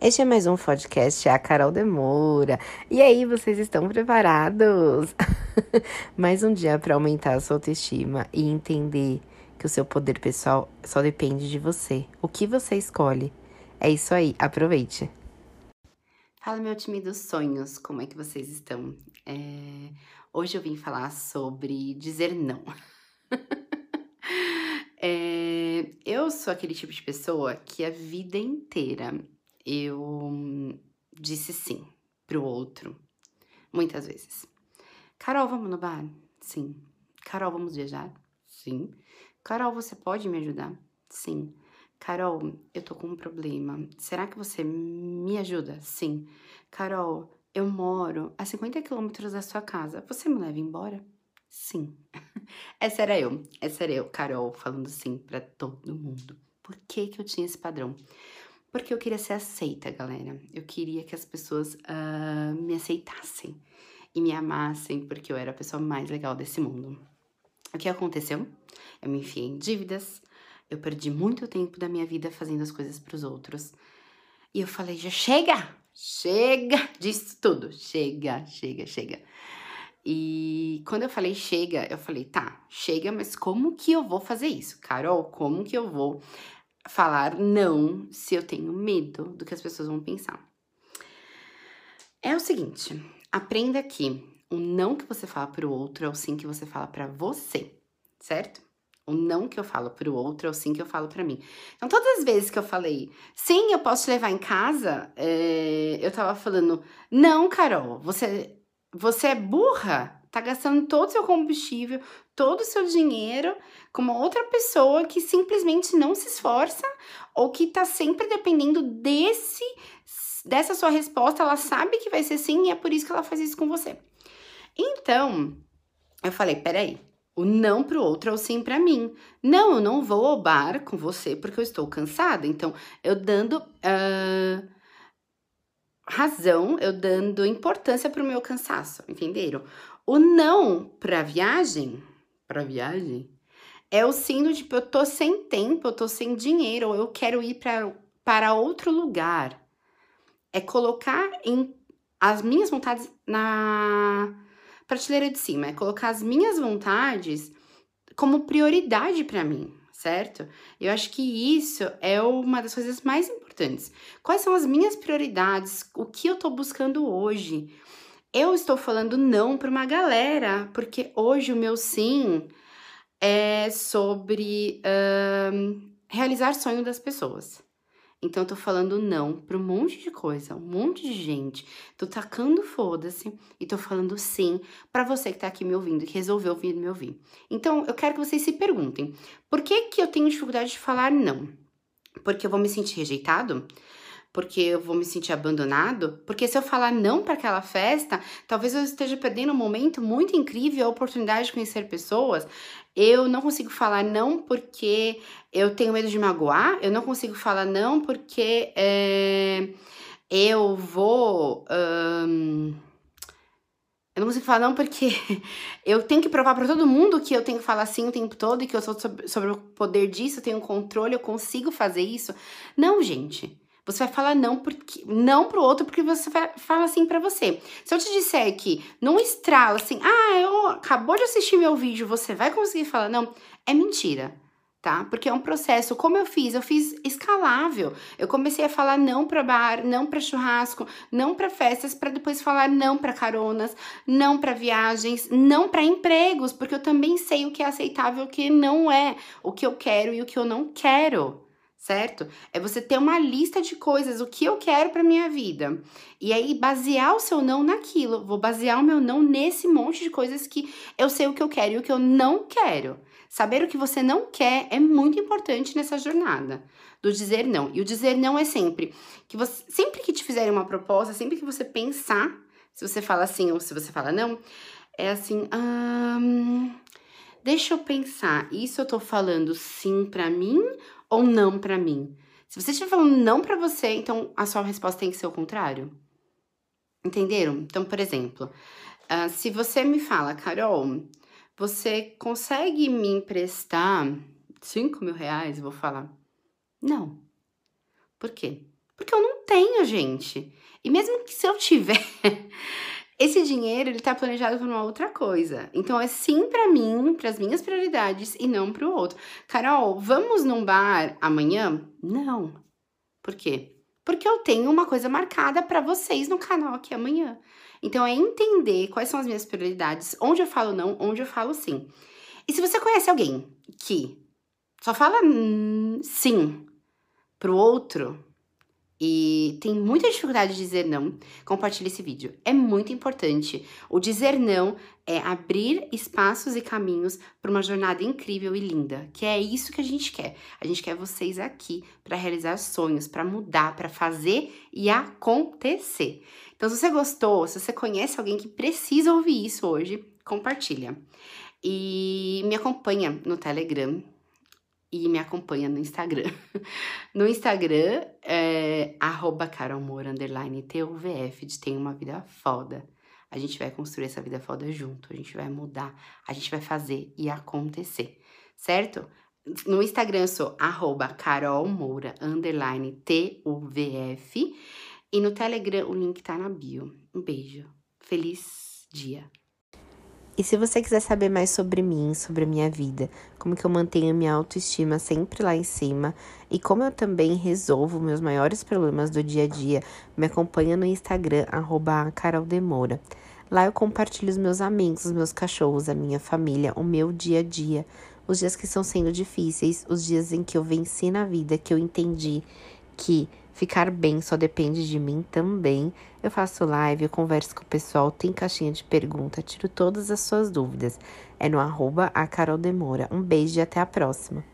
Este é mais um podcast, é a Carol Demora. E aí, vocês estão preparados? mais um dia para aumentar a sua autoestima e entender que o seu poder pessoal só depende de você. O que você escolhe. É isso aí, aproveite. Fala, meu time dos sonhos, como é que vocês estão? É... Hoje eu vim falar sobre dizer não. é... Eu sou aquele tipo de pessoa que a vida inteira eu disse sim pro outro, muitas vezes. Carol, vamos no bar? Sim. Carol, vamos viajar? Sim. Carol, você pode me ajudar? Sim. Carol, eu tô com um problema. Será que você me ajuda? Sim. Carol, eu moro a 50 quilômetros da sua casa. Você me leva embora? Sim. Essa era eu. Essa era eu, Carol, falando sim para todo mundo. Por que que eu tinha esse padrão? Porque eu queria ser aceita, galera. Eu queria que as pessoas uh, me aceitassem e me amassem, porque eu era a pessoa mais legal desse mundo. O que aconteceu? Eu me enfiei em dívidas, eu perdi muito tempo da minha vida fazendo as coisas para os outros. E eu falei, já chega! Chega disso tudo! Chega, chega, chega. E quando eu falei chega, eu falei, tá, chega, mas como que eu vou fazer isso? Carol, como que eu vou falar não se eu tenho medo do que as pessoas vão pensar. É o seguinte, aprenda que o não que você fala para o outro é o sim que você fala para você, certo? O não que eu falo para o outro é o sim que eu falo para mim. Então, todas as vezes que eu falei, sim, eu posso te levar em casa, é, eu tava falando, não, Carol, você, você é burra tá gastando todo o seu combustível, todo o seu dinheiro com uma outra pessoa que simplesmente não se esforça ou que tá sempre dependendo desse dessa sua resposta, ela sabe que vai ser sim e é por isso que ela faz isso com você. Então, eu falei, peraí, o não pro outro é o sim para mim. Não, eu não vou ao bar com você porque eu estou cansada. Então, eu dando uh, razão, eu dando importância pro meu cansaço, entenderam? O não para viagem, para viagem, é o sino de tipo, eu tô sem tempo, eu tô sem dinheiro, eu quero ir para outro lugar. É colocar em as minhas vontades na prateleira de cima, é colocar as minhas vontades como prioridade para mim, certo? Eu acho que isso é uma das coisas mais importantes. Quais são as minhas prioridades? O que eu tô buscando hoje? Eu estou falando não para uma galera, porque hoje o meu sim é sobre uh, realizar sonho das pessoas. Então, eu tô falando não para um monte de coisa, um monte de gente. Tô tacando foda-se e tô falando sim para você que tá aqui me ouvindo, que resolveu vir me ouvir. Então, eu quero que vocês se perguntem: por que que eu tenho dificuldade de falar não? Porque eu vou me sentir rejeitado? porque eu vou me sentir abandonado? Porque se eu falar não para aquela festa, talvez eu esteja perdendo um momento muito incrível, a oportunidade de conhecer pessoas. Eu não consigo falar não porque eu tenho medo de magoar, eu não consigo falar não porque é, eu vou. Eu não consigo falar não porque eu tenho que provar para todo mundo que eu tenho que falar sim o tempo todo e que eu sou sobre, sobre o poder disso, eu tenho controle, eu consigo fazer isso. Não, gente. Você vai falar não porque não pro outro porque você fala assim para você. Se eu te disser que não estrala assim, ah, eu acabou de assistir meu vídeo, você vai conseguir falar não, é mentira. Tá? Porque é um processo. Como eu fiz? Eu fiz escalável. Eu comecei a falar não para bar, não para churrasco, não para festas, para depois falar não para caronas, não para viagens, não para empregos, porque eu também sei o que é aceitável o que não é, o que eu quero e o que eu não quero certo? É você ter uma lista de coisas, o que eu quero para minha vida. E aí basear o seu não naquilo. Vou basear o meu não nesse monte de coisas que eu sei o que eu quero e o que eu não quero. Saber o que você não quer é muito importante nessa jornada do dizer não. E o dizer não é sempre que você, sempre que te fizerem uma proposta, sempre que você pensar, se você fala sim ou se você fala não, é assim, hum, deixa eu pensar, isso eu tô falando sim para mim ou não para mim. Se você estiver falando não para você, então a sua resposta tem que ser o contrário. Entenderam? Então, por exemplo, uh, se você me fala, Carol, você consegue me emprestar 5 mil reais? Vou falar, não. Por quê? Porque eu não tenho, gente. E mesmo que se eu tiver, esse dinheiro ele tá planejado para uma outra coisa. Então é sim para mim, para as minhas prioridades e não para o outro. Carol, vamos num bar amanhã? Não. Por quê? Porque eu tenho uma coisa marcada para vocês no canal aqui amanhã. Então é entender quais são as minhas prioridades, onde eu falo não, onde eu falo sim. E se você conhece alguém que só fala sim pro outro, e tem muita dificuldade de dizer não, compartilhe esse vídeo. É muito importante. O dizer não é abrir espaços e caminhos para uma jornada incrível e linda, que é isso que a gente quer. A gente quer vocês aqui para realizar sonhos, para mudar, para fazer e acontecer. Então, se você gostou, se você conhece alguém que precisa ouvir isso hoje, compartilha. E me acompanha no Telegram, e me acompanha no Instagram. No Instagram é arroba carolmoura, underline TUVF, de Tem Uma Vida Foda. A gente vai construir essa vida foda junto, a gente vai mudar, a gente vai fazer e acontecer, certo? No Instagram eu sou arroba TUVF. E no Telegram o link tá na bio. Um beijo. Feliz dia. E se você quiser saber mais sobre mim, sobre a minha vida, como que eu mantenho a minha autoestima sempre lá em cima e como eu também resolvo meus maiores problemas do dia a dia, me acompanha no Instagram, arroba caroldemora. Lá eu compartilho os meus amigos, os meus cachorros, a minha família, o meu dia a dia, os dias que estão sendo difíceis, os dias em que eu venci na vida, que eu entendi que Ficar bem só depende de mim também. Eu faço live, eu converso com o pessoal, tem caixinha de pergunta, tiro todas as suas dúvidas. É no arroba a Carol Demora. Um beijo e até a próxima.